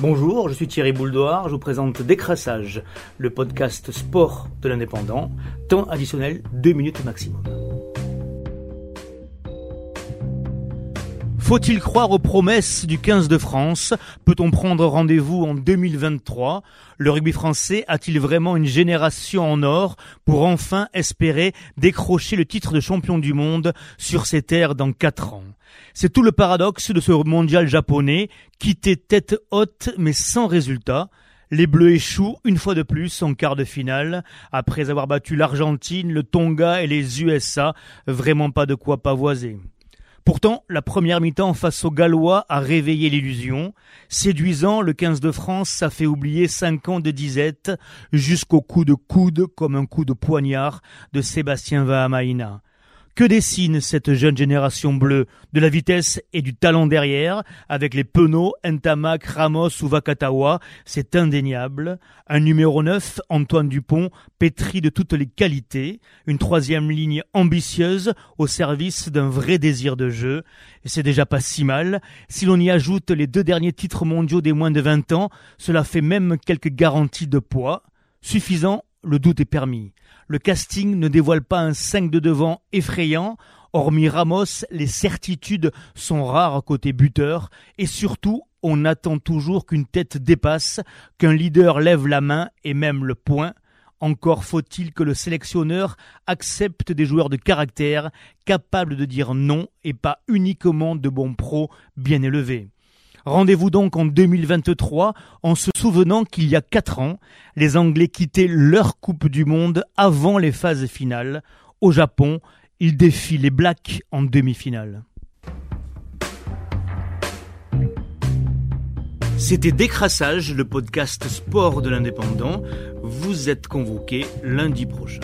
Bonjour, je suis Thierry Bouldoir, je vous présente Décrassage, le podcast sport de l'indépendant, temps additionnel 2 minutes maximum. Faut-il croire aux promesses du 15 de France? Peut-on prendre rendez-vous en 2023 Le rugby français a-t-il vraiment une génération en or pour enfin espérer décrocher le titre de champion du monde sur ses terres dans 4 ans? C'est tout le paradoxe de ce mondial japonais, quitté tête haute mais sans résultat. Les Bleus échouent une fois de plus en quart de finale, après avoir battu l'Argentine, le Tonga et les USA, vraiment pas de quoi pavoiser. Pourtant, la première mi-temps face aux Gallois a réveillé l'illusion. Séduisant, le 15 de France, ça fait oublier cinq ans de disette jusqu'au coup de coude comme un coup de poignard de Sébastien Vahamaina. Que dessine cette jeune génération bleue De la vitesse et du talent derrière, avec les Penaud, Ntamak, Ramos ou Vakatawa, c'est indéniable. Un numéro 9, Antoine Dupont, pétri de toutes les qualités. Une troisième ligne ambitieuse au service d'un vrai désir de jeu. C'est déjà pas si mal. Si l'on y ajoute les deux derniers titres mondiaux des moins de 20 ans, cela fait même quelques garanties de poids. Suffisant, le doute est permis. Le casting ne dévoile pas un 5 de devant effrayant. Hormis Ramos, les certitudes sont rares côté buteur et surtout, on attend toujours qu'une tête dépasse, qu'un leader lève la main et même le poing. Encore faut-il que le sélectionneur accepte des joueurs de caractère, capables de dire non et pas uniquement de bons pros bien élevés. Rendez-vous donc en 2023 en se souvenant qu'il y a quatre ans, les Anglais quittaient leur Coupe du Monde avant les phases finales. Au Japon, ils défient les Blacks en demi-finale. C'était Décrassage, le podcast sport de l'indépendant. Vous êtes convoqué lundi prochain.